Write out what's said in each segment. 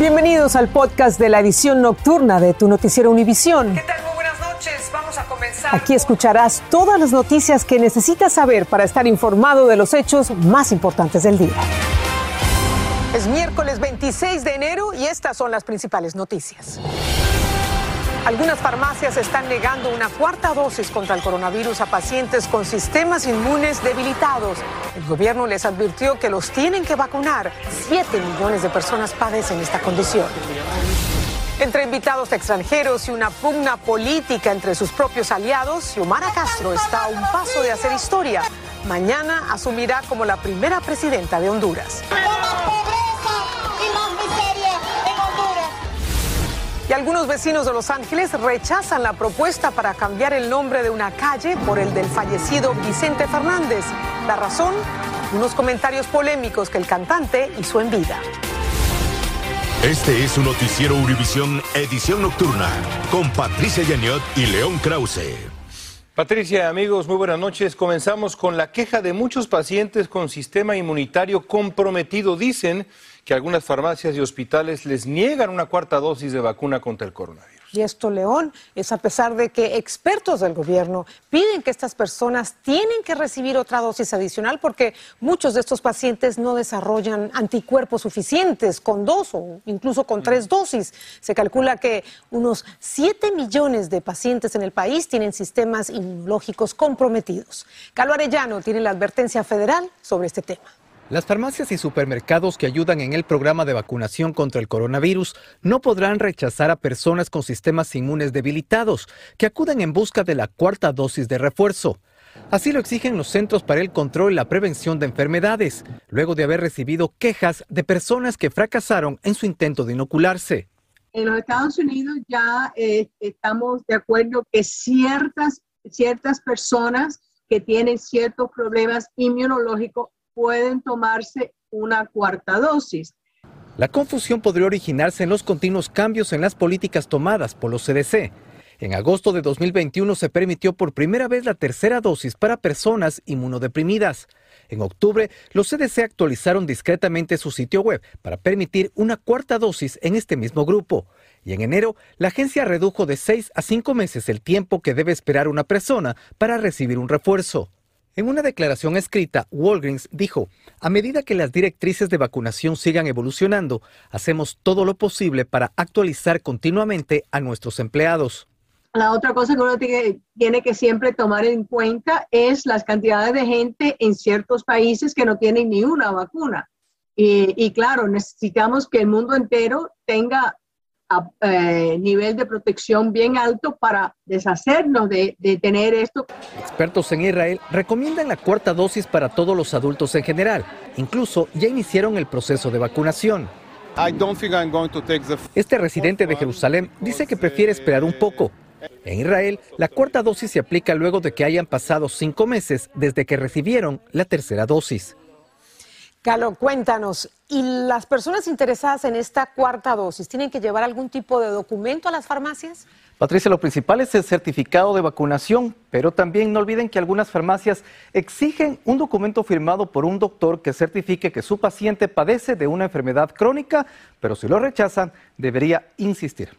Bienvenidos al podcast de la edición nocturna de tu noticiero Univisión. ¿Qué tal? Muy buenas noches. Vamos a comenzar. Aquí escucharás todas las noticias que necesitas saber para estar informado de los hechos más importantes del día. Es miércoles 26 de enero y estas son las principales noticias. Algunas farmacias están negando una cuarta dosis contra el coronavirus a pacientes con sistemas inmunes debilitados. El gobierno les advirtió que los tienen que vacunar. Siete millones de personas padecen esta condición. Entre invitados extranjeros y una pugna política entre sus propios aliados, Xiomara Castro está a un paso de hacer historia. Mañana asumirá como la primera presidenta de Honduras. Y algunos vecinos de Los Ángeles rechazan la propuesta para cambiar el nombre de una calle por el del fallecido Vicente Fernández. La razón, unos comentarios polémicos que el cantante hizo en vida. Este es su noticiero Univisión Edición Nocturna con Patricia Yaniot y León Krause. Patricia, amigos, muy buenas noches. Comenzamos con la queja de muchos pacientes con sistema inmunitario comprometido. Dicen que algunas farmacias y hospitales les niegan una cuarta dosis de vacuna contra el coronavirus. Y esto, León, es a pesar de que expertos del gobierno piden que estas personas tienen que recibir otra dosis adicional porque muchos de estos pacientes no desarrollan anticuerpos suficientes con dos o incluso con tres dosis. Se calcula que unos 7 millones de pacientes en el país tienen sistemas inmunológicos comprometidos. Calo Arellano tiene la advertencia federal sobre este tema. Las farmacias y supermercados que ayudan en el programa de vacunación contra el coronavirus no podrán rechazar a personas con sistemas inmunes debilitados que acuden en busca de la cuarta dosis de refuerzo. Así lo exigen los Centros para el Control y la Prevención de Enfermedades, luego de haber recibido quejas de personas que fracasaron en su intento de inocularse. En los Estados Unidos ya eh, estamos de acuerdo que ciertas, ciertas personas que tienen ciertos problemas inmunológicos pueden tomarse una cuarta dosis. La confusión podría originarse en los continuos cambios en las políticas tomadas por los CDC. En agosto de 2021 se permitió por primera vez la tercera dosis para personas inmunodeprimidas. En octubre, los CDC actualizaron discretamente su sitio web para permitir una cuarta dosis en este mismo grupo. Y en enero, la agencia redujo de seis a cinco meses el tiempo que debe esperar una persona para recibir un refuerzo. En una declaración escrita, Walgreens dijo, a medida que las directrices de vacunación sigan evolucionando, hacemos todo lo posible para actualizar continuamente a nuestros empleados. La otra cosa que uno tiene, que siempre tomar en cuenta es las cantidades de gente en ciertos países que no tienen ni una vacuna. Y, y claro, necesitamos que el mundo entero tenga eh, nivel de protección bien alto para deshacernos de, de, tener esto. Expertos en Israel recomiendan la cuarta dosis para todos los adultos en general. Incluso ya iniciaron el proceso de vacunación. Este residente de Jerusalén dice que prefiere esperar un poco. En Israel, la cuarta dosis se aplica luego de que hayan pasado cinco meses desde que recibieron la tercera dosis. Carlos, cuéntanos, ¿y las personas interesadas en esta cuarta dosis tienen que llevar algún tipo de documento a las farmacias? Patricia, lo principal es el certificado de vacunación, pero también no olviden que algunas farmacias exigen un documento firmado por un doctor que certifique que su paciente padece de una enfermedad crónica, pero si lo rechazan, debería insistir.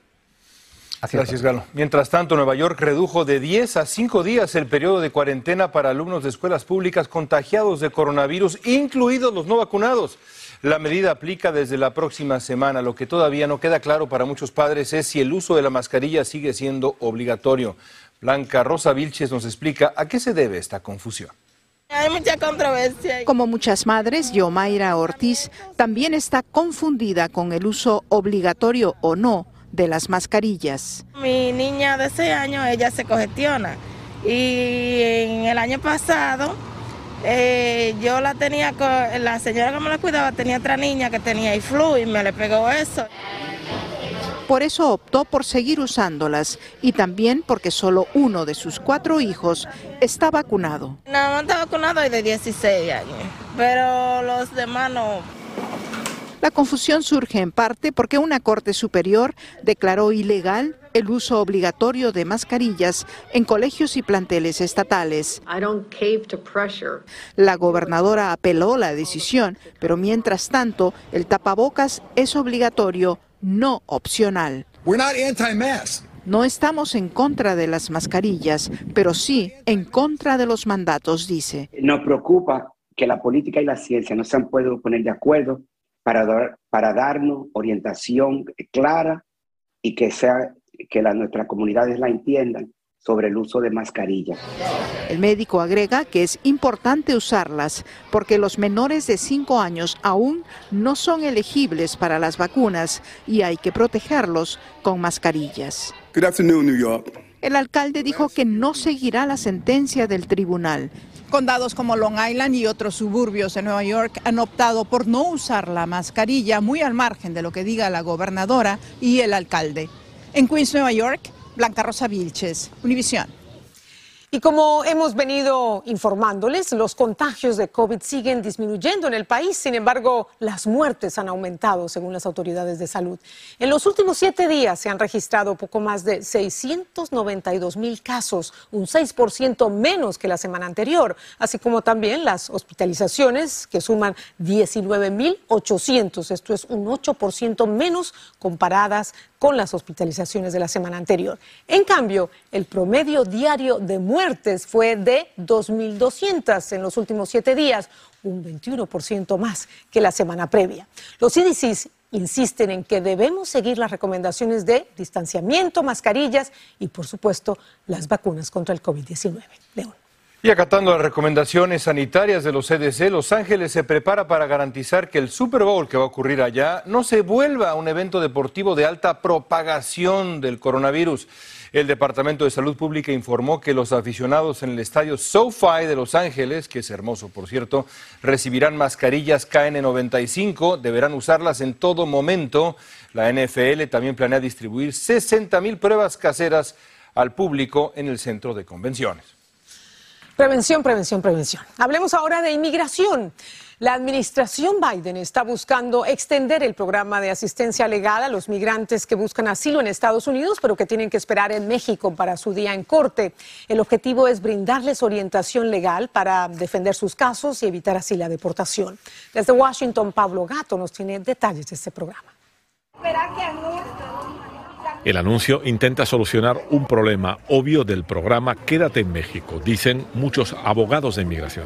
Gracias, Galo. Mientras tanto, Nueva York redujo de 10 a 5 días el periodo de cuarentena para alumnos de escuelas públicas contagiados de coronavirus, incluidos los no vacunados. La medida aplica desde la próxima semana. Lo que todavía no queda claro para muchos padres es si el uso de la mascarilla sigue siendo obligatorio. Blanca Rosa Vilches nos explica a qué se debe esta confusión. Hay mucha controversia. Como muchas madres, Yomaira Ortiz también está confundida con el uso obligatorio o no de las mascarillas. Mi niña de 6 años, ella se congestiona y en el año pasado eh, yo la tenía, la señora que me la cuidaba tenía otra niña que tenía flu y me le pegó eso. Por eso optó por seguir usándolas y también porque solo uno de sus cuatro hijos está vacunado. No, está vacunado y de 16 años, pero los demás no. La confusión surge en parte porque una Corte Superior declaró ilegal el uso obligatorio de mascarillas en colegios y planteles estatales. La gobernadora apeló la decisión, pero mientras tanto el tapabocas es obligatorio no opcional. No estamos en contra de las mascarillas, pero sí en contra de los mandatos, dice. Nos preocupa que la política y la ciencia no se han podido poner de acuerdo para, para darnos orientación clara y que, sea, que la, nuestras comunidades la entiendan sobre el uso de mascarillas. El médico agrega que es importante usarlas porque los menores de 5 años aún no son elegibles para las vacunas y hay que protegerlos con mascarillas. Good afternoon, New York. El alcalde dijo que no seguirá la sentencia del tribunal. Condados como Long Island y otros suburbios de Nueva York han optado por no usar la mascarilla muy al margen de lo que diga la gobernadora y el alcalde. En Queens, Nueva York, Blanca Rosa Vilches, Univisión. Y como hemos venido informándoles, los contagios de COVID siguen disminuyendo en el país. Sin embargo, las muertes han aumentado según las autoridades de salud. En los últimos siete días se han registrado poco más de 692 mil casos, un 6% menos que la semana anterior, así como también las hospitalizaciones que suman 19 mil 800. Esto es un 8% menos comparadas con las hospitalizaciones de la semana anterior. En cambio, el promedio diario de muertes fue de 2.200 en los últimos siete días, un 21% más que la semana previa. Los CDCs insisten en que debemos seguir las recomendaciones de distanciamiento, mascarillas y, por supuesto, las vacunas contra el COVID-19. León. Y acatando las recomendaciones sanitarias de los CDC, Los Ángeles se prepara para garantizar que el Super Bowl que va a ocurrir allá no se vuelva un evento deportivo de alta propagación del coronavirus. El Departamento de Salud Pública informó que los aficionados en el estadio SoFi de Los Ángeles, que es hermoso por cierto, recibirán mascarillas KN95, deberán usarlas en todo momento. La NFL también planea distribuir 60 mil pruebas caseras al público en el centro de convenciones. Prevención, prevención, prevención. Hablemos ahora de inmigración. La administración Biden está buscando extender el programa de asistencia legal a los migrantes que buscan asilo en Estados Unidos, pero que tienen que esperar en México para su día en corte. El objetivo es brindarles orientación legal para defender sus casos y evitar así la deportación. Desde Washington, Pablo Gato nos tiene detalles de este programa. El anuncio intenta solucionar un problema obvio del programa Quédate en México, dicen muchos abogados de inmigración.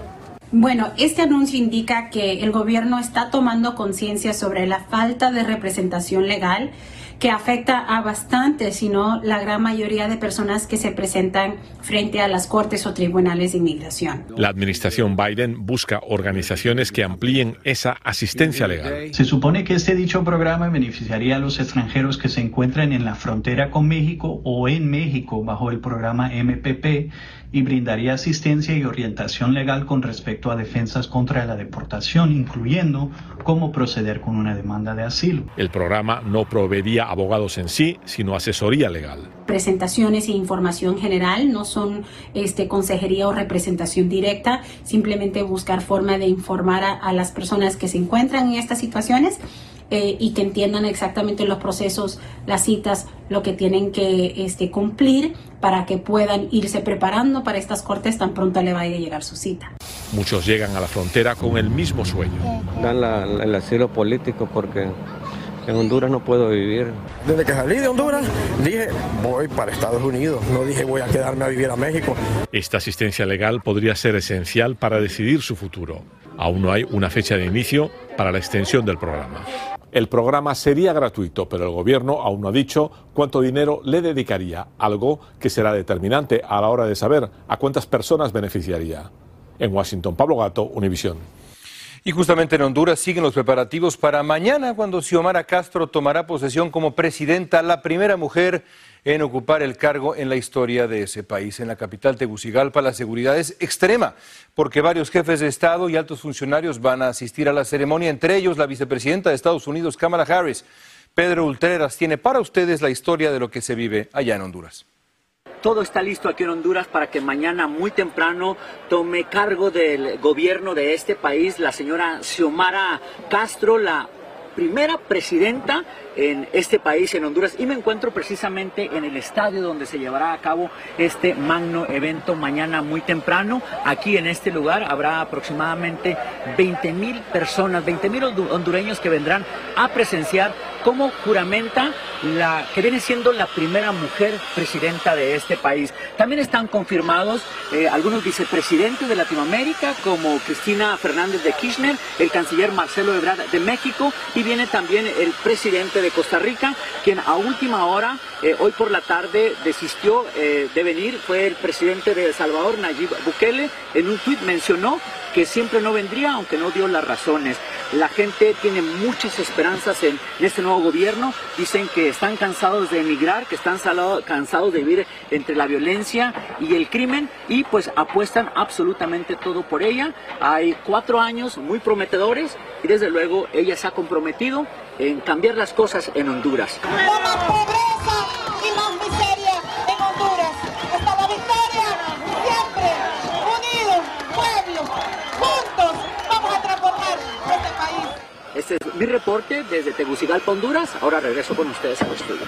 Bueno, este anuncio indica que el gobierno está tomando conciencia sobre la falta de representación legal que afecta a bastantes, sino la gran mayoría de personas que se presentan frente a las cortes o tribunales de inmigración. La administración Biden busca organizaciones que amplíen esa asistencia legal. Se supone que este dicho programa beneficiaría a los extranjeros que se encuentran en la frontera con México o en México bajo el programa MPP y brindaría asistencia y orientación legal con respecto a defensas contra la deportación, incluyendo cómo proceder con una demanda de asilo. El programa no proveería abogados en sí, sino asesoría legal. Presentaciones e información general no son este, consejería o representación directa, simplemente buscar forma de informar a, a las personas que se encuentran en estas situaciones eh, y que entiendan exactamente los procesos, las citas, lo que tienen que este, cumplir para que puedan irse preparando para estas cortes tan pronto le vaya a llegar su cita. Muchos llegan a la frontera con el mismo sueño. Dan el asilo político porque en Honduras no puedo vivir. Desde que salí de Honduras dije voy para Estados Unidos, no dije voy a quedarme a vivir a México. Esta asistencia legal podría ser esencial para decidir su futuro. Aún no hay una fecha de inicio para la extensión del programa. El programa sería gratuito, pero el gobierno aún no ha dicho cuánto dinero le dedicaría, algo que será determinante a la hora de saber a cuántas personas beneficiaría. En Washington, Pablo Gato, Univisión. Y justamente en Honduras siguen los preparativos para mañana, cuando Xiomara Castro tomará posesión como presidenta, la primera mujer en ocupar el cargo en la historia de ese país. En la capital Tegucigalpa la seguridad es extrema porque varios jefes de Estado y altos funcionarios van a asistir a la ceremonia, entre ellos la vicepresidenta de Estados Unidos, Kamala Harris. Pedro Ultreras tiene para ustedes la historia de lo que se vive allá en Honduras. Todo está listo aquí en Honduras para que mañana muy temprano tome cargo del gobierno de este país la señora Xiomara Castro, la primera presidenta en este país, en Honduras, y me encuentro precisamente en el estadio donde se llevará a cabo este magno evento mañana muy temprano. Aquí en este lugar habrá aproximadamente 20 mil personas, 20 mil hondureños que vendrán a presenciar cómo juramenta la que viene siendo la primera mujer presidenta de este país. También están confirmados eh, algunos vicepresidentes de Latinoamérica, como Cristina Fernández de Kirchner, el canciller Marcelo Ebrard de México, y viene también el presidente de Costa Rica, quien a última hora, eh, hoy por la tarde, desistió eh, de venir. Fue el presidente de El Salvador, Nayib Bukele, en un tuit mencionó que siempre no vendría, aunque no dio las razones. La gente tiene muchas esperanzas en, este nuevo gobierno. Dicen que están cansados de emigrar, que están cansados de vivir entre la violencia y el crimen y pues apuestan absolutamente todo por ella. Hay cuatro años muy prometedores y desde luego ella se ha comprometido en cambiar las cosas en Honduras. Este es mi reporte desde Tegucigalpa, Honduras. Ahora regreso con ustedes al estudio.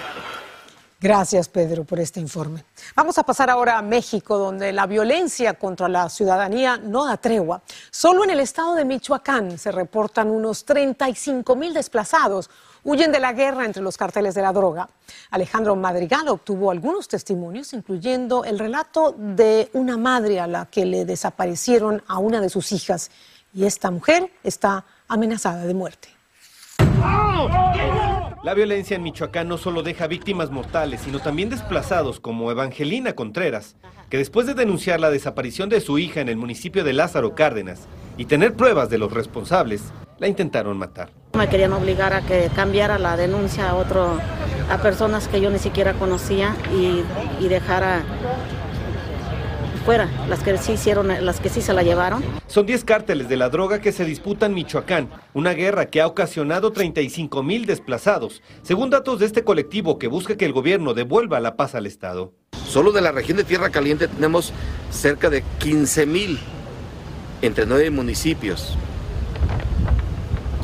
Gracias, Pedro, por este informe. Vamos a pasar ahora a México, donde la violencia contra la ciudadanía no da tregua. Solo en el estado de Michoacán se reportan unos 35 mil desplazados. Huyen de la guerra entre los carteles de la droga. Alejandro Madrigal obtuvo algunos testimonios, incluyendo el relato de una madre a la que le desaparecieron a una de sus hijas. Y esta mujer está amenazada de muerte. La violencia en Michoacán no solo deja víctimas mortales, sino también desplazados como Evangelina Contreras, que después de denunciar la desaparición de su hija en el municipio de Lázaro Cárdenas y tener pruebas de los responsables, la intentaron matar. Me querían obligar a que cambiara la denuncia a otro, a personas que yo ni siquiera conocía y, y dejara fuera, las que sí hicieron, las que sí se la llevaron. Son 10 cárteles de la droga que se disputan Michoacán, una guerra que ha ocasionado 35 mil desplazados, según datos de este colectivo que busca que el gobierno devuelva la paz al Estado. Solo de la región de Tierra Caliente tenemos cerca de 15 mil entre nueve municipios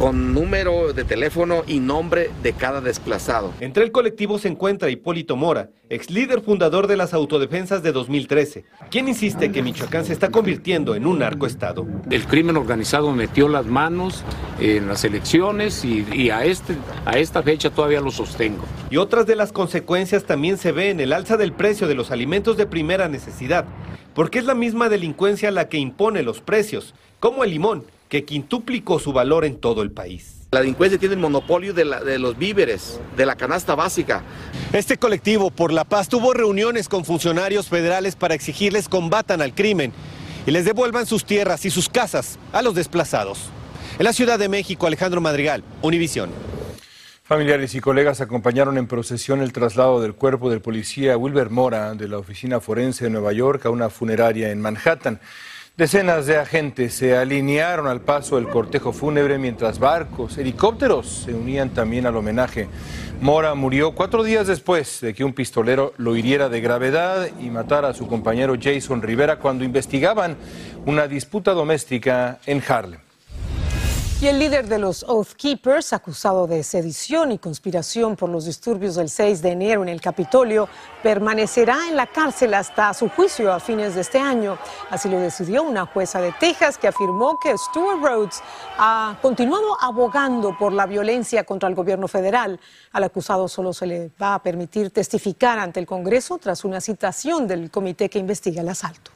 con número de teléfono y nombre de cada desplazado. Entre el colectivo se encuentra Hipólito Mora, ex líder fundador de las autodefensas de 2013, quien insiste que Michoacán se está convirtiendo en un narcoestado. El crimen organizado metió las manos en las elecciones y, a, este, a esta fecha todavía lo sostengo. Y otras de las consecuencias también se ve en el alza del precio de los alimentos de primera necesidad, porque es la misma delincuencia la que impone los precios, como el limón, que quintuplicó su valor en todo el país. La delincuencia tiene el monopolio de, de, los víveres, de la canasta básica. Este colectivo por la paz tuvo reuniones con funcionarios federales para exigirles combatan al crimen y les devuelvan sus tierras y sus casas a los desplazados. En la Ciudad de México, Alejandro Madrigal, Univisión. Familiares y colegas acompañaron en procesión el traslado del cuerpo del policía Wilber Mora de la Oficina Forense de Nueva York a una funeraria en Manhattan. Decenas de agentes se alinearon al paso del cortejo fúnebre mientras barcos, helicópteros se unían también al homenaje. Mora murió cuatro días después de que un pistolero lo hiriera de gravedad y matara a su compañero Jason Rivera cuando investigaban una disputa doméstica en Harlem. Y el líder de los Oath Keepers, acusado de sedición y conspiración por los disturbios del 6 de enero en el Capitolio, permanecerá en la cárcel hasta su juicio a fines de este año. Así lo decidió una jueza de Texas que afirmó que Stuart Rhodes ha continuado abogando por la violencia contra el gobierno federal. Al acusado solo se le va a permitir testificar ante el Congreso tras una citación del comité que investiga el asalto.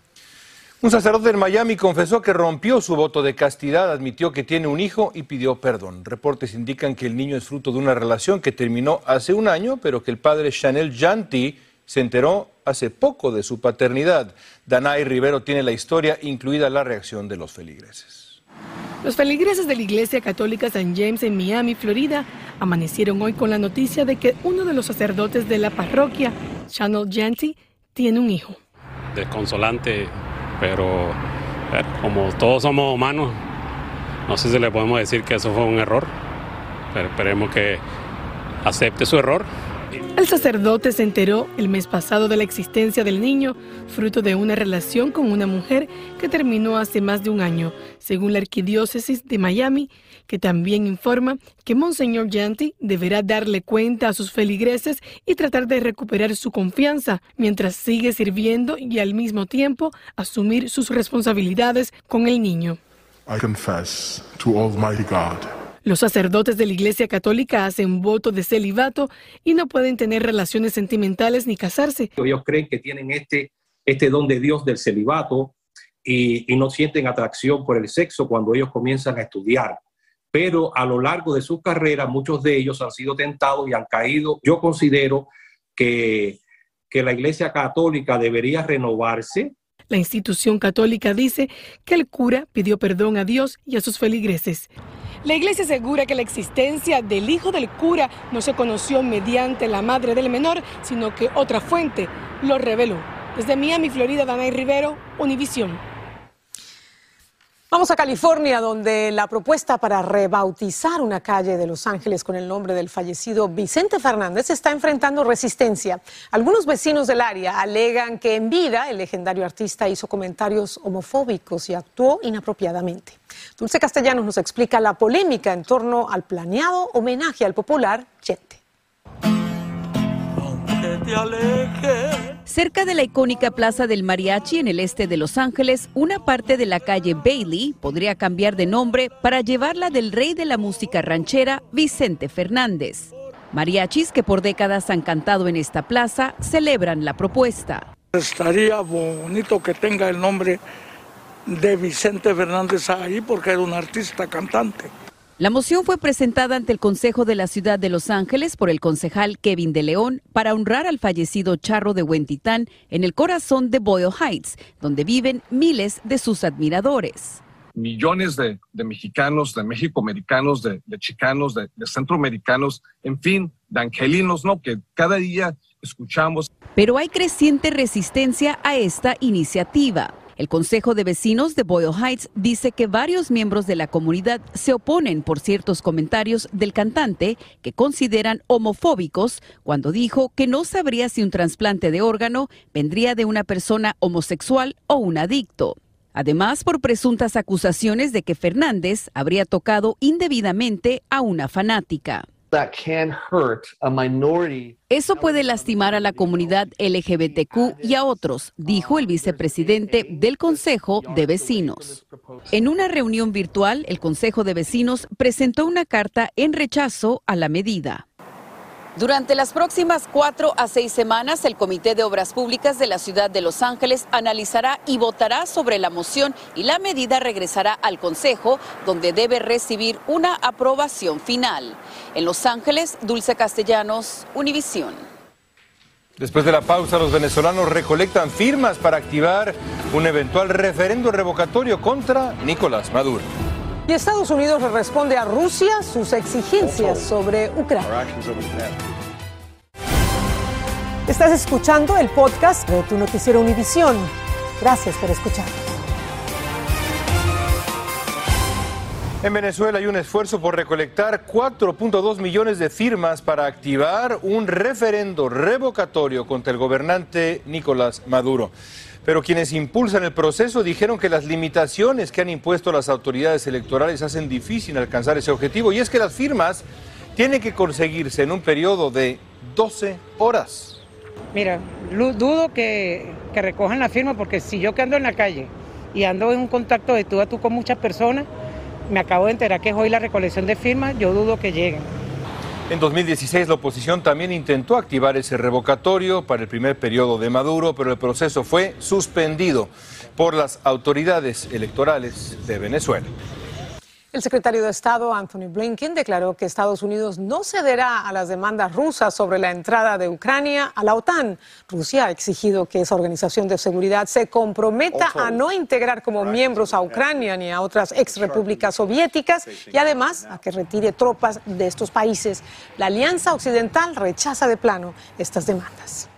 Un sacerdote en Miami confesó que rompió su voto de castidad, admitió que tiene un hijo y pidió perdón. Reportes indican que el niño es fruto de una relación que terminó hace un año, pero que el padre Chanel Janti se enteró hace poco de su paternidad. Danay Rivero tiene la historia, incluida la reacción de los feligreses. Los feligreses de la Iglesia Católica San James en Miami, Florida, amanecieron hoy con la noticia de que uno de los sacerdotes de la parroquia, Chanel Janti, tiene un hijo. Desconsolante pero como todos somos humanos, no sé si le podemos decir que eso fue un error, pero esperemos que acepte su error. El sacerdote se enteró el mes pasado de la existencia del niño, fruto de una relación con una mujer que terminó hace más de un año, según la arquidiócesis de Miami, que también informa que Monseñor Yanti deberá darle cuenta a sus feligreses y tratar de recuperar su confianza mientras sigue sirviendo y al mismo tiempo asumir sus responsabilidades con el niño. I confess to Almighty God Los sacerdotes de la Iglesia Católica hacen voto de celibato y no pueden tener relaciones sentimentales ni casarse. Ellos creen que tienen este, este don de Dios del celibato y, y no sienten atracción por el sexo cuando ellos comienzan a estudiar pero a lo largo de su carrera muchos de ellos han sido tentados y han caído. Yo considero que, que la Iglesia Católica debería renovarse. La institución católica dice que el cura pidió perdón a Dios y a sus feligreses. La iglesia asegura que la existencia del hijo del cura no se conoció mediante la madre del menor, sino que otra fuente lo reveló. Desde Miami, Florida, Danay Rivero, Univisión. Vamos a California, donde la propuesta para rebautizar una calle de Los Ángeles con el nombre del fallecido Vicente Fernández está enfrentando resistencia. Algunos vecinos del área alegan que en vida el legendario artista hizo comentarios homofóbicos y actuó inapropiadamente. Dulce Castellanos nos explica la polémica en torno al planeado homenaje al popular Chente. Cerca de la icónica Plaza del Mariachi en el este de Los Ángeles, una parte de la calle Bailey podría cambiar de nombre para llevarla del rey de la música ranchera, Vicente Fernández. Mariachis que por décadas han cantado en esta plaza celebran la propuesta. Estaría bonito que tenga el nombre de Vicente Fernández ahí porque era un artista cantante. La moción fue presentada ante el Consejo de la Ciudad de Los Ángeles por el concejal Kevin de León para honrar al fallecido charro de Huentitán en el corazón de Boyle Heights, donde viven miles de sus admiradores. Millones de, mexicanos, de mexicoamericanos, de, de chicanos, de, de centroamericanos, en fin, de angelinos, ¿no? Que cada día escuchamos. Pero hay creciente resistencia a esta iniciativa. El Consejo de Vecinos de Boyle Heights dice que varios miembros de la comunidad se oponen por ciertos comentarios del cantante que consideran homofóbicos cuando dijo que no sabría si un trasplante de órgano vendría de una persona homosexual o un adicto. Además, por presuntas acusaciones de que Fernández habría tocado indebidamente a una fanática. Eso puede lastimar a la comunidad LGBTQ y a otros, dijo el vicepresidente del Consejo de Vecinos. En una reunión virtual, el Consejo de Vecinos presentó una carta en rechazo a la medida. Durante las próximas cuatro a seis semanas, el Comité de Obras Públicas de la Ciudad de Los Ángeles analizará y votará sobre la moción y la medida regresará al Consejo, donde debe recibir una aprobación final. En Los Ángeles, Dulce Castellanos, Univisión. Después de la pausa, los venezolanos recolectan firmas para activar un eventual referendo revocatorio contra Nicolás Maduro. Y Estados Unidos responde a Rusia sus exigencias sobre Ucrania. Estás escuchando el podcast de tu noticiero Univisión. Gracias por escuchar. En Venezuela hay un esfuerzo por recolectar 4.2 millones de firmas para activar un referendo revocatorio contra el gobernante Nicolás Maduro. Pero quienes impulsan el proceso dijeron que las limitaciones que han impuesto las autoridades electorales hacen difícil alcanzar ese objetivo. Y es que las firmas tienen que conseguirse en un periodo de 12 horas. Mira, dudo que, recojan la firma porque si yo que ando en la calle y ando en un contacto de tú a tú con muchas personas, me acabo de enterar que es hoy la recolección de firmas, yo dudo que lleguen. En 2016 la oposición también intentó activar ese revocatorio para el primer periodo de Maduro, pero el proceso fue suspendido por las autoridades electorales de Venezuela. El secretario de Estado, Anthony Blinken, declaró que Estados Unidos no cederá a las demandas rusas sobre la entrada de Ucrania a la OTAN. Rusia ha exigido que esa organización de seguridad se comprometa a no integrar como miembros a Ucrania ni a otras ex repúblicas soviéticas y además a que retire tropas de estos países. La Alianza Occidental rechaza de plano estas demandas.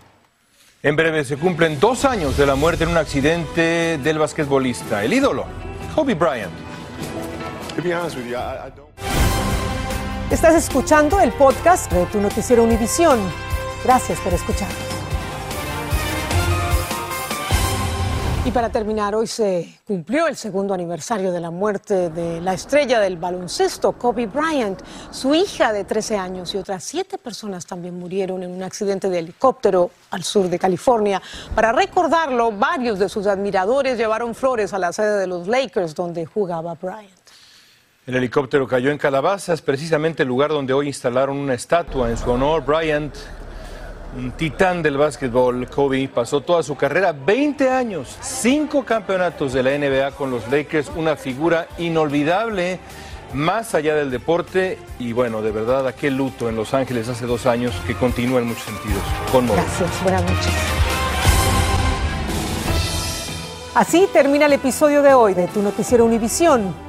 En breve se cumplen dos años de la muerte en un accidente del basquetbolista, el ídolo, Kobe Bryant. Estás escuchando el podcast de tu noticiero Univisión. Gracias por escuchar. Y para terminar, hoy se cumplió el segundo aniversario de la muerte de la estrella del baloncesto, Kobe Bryant. Su hija de 13 años y otras siete personas también murieron en un accidente de helicóptero al sur de California. Para recordarlo, varios de sus admiradores llevaron flores a la sede de los Lakers donde jugaba Bryant. El helicóptero cayó en Calabazas, precisamente el lugar donde hoy instalaron una estatua en su honor. Bryant, un titán del básquetbol, Kobe, pasó toda su carrera, 20 años, 5 campeonatos de la NBA con los Lakers, una figura inolvidable más allá del deporte y bueno, de verdad, aquel luto en Los Ángeles hace dos años que continúa en muchos sentidos. Gracias, buenas noches. Así termina el episodio de hoy de Tu Noticiero Univisión.